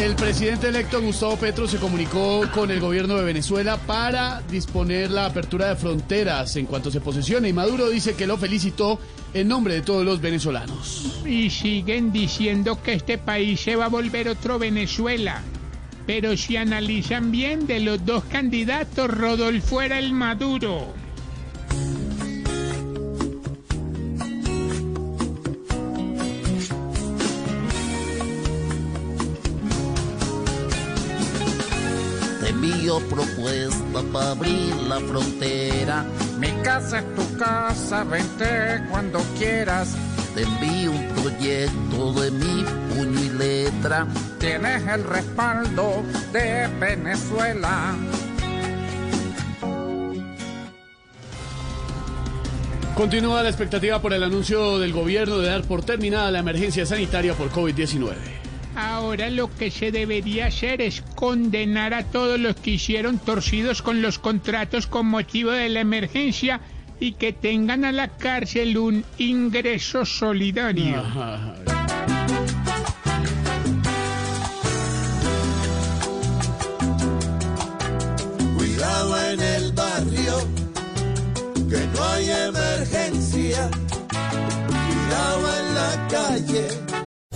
El presidente electo Gustavo Petro se comunicó con el gobierno de Venezuela para disponer la apertura de fronteras en cuanto se posesione y Maduro dice que lo felicitó en nombre de todos los venezolanos. Y siguen diciendo que este país se va a volver otro Venezuela. Pero si analizan bien, de los dos candidatos, Rodolfo era el Maduro. Propuesta para abrir la frontera. Mi casa es tu casa, vente cuando quieras. Te envío un proyecto de mi puño y letra. Tienes el respaldo de Venezuela. Continúa la expectativa por el anuncio del gobierno de dar por terminada la emergencia sanitaria por COVID-19. Ahora lo que se debería hacer es condenar a todos los que hicieron torcidos con los contratos con motivo de la emergencia y que tengan a la cárcel un ingreso solidario. Cuidado en el barrio, que no hay emergencia. Cuidado en la calle.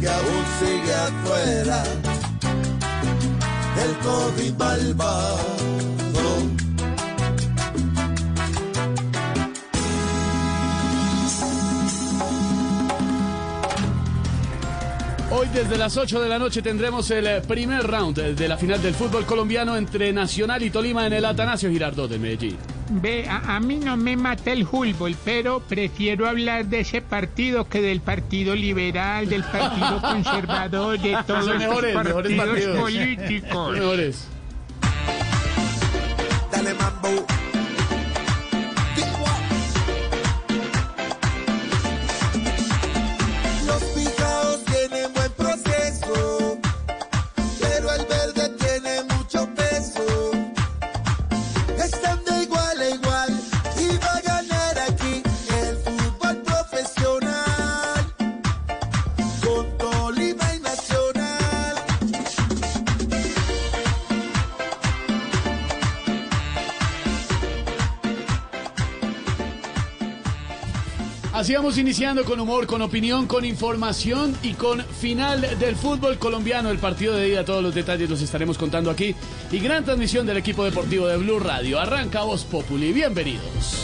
Que aún sigue afuera el COVID malvado. Hoy desde las 8 de la noche tendremos el eh, primer round de la final del fútbol colombiano entre Nacional y Tolima en el Atanasio Girardot de Medellín. Ve, a, a mí no me mata el fútbol, pero prefiero hablar de ese partido que del partido liberal, del partido conservador, de todos los mejores, mejores partidos partidos. políticos. Mejores. Dale mambo. Los picaos tienen buen proceso, pero el verde tiene mucho peso. Están de igual igual Así vamos iniciando con humor, con opinión, con información y con final del fútbol colombiano. El partido de ida, todos los detalles los estaremos contando aquí. Y gran transmisión del equipo deportivo de Blue Radio. Arranca Voz Populi. Bienvenidos.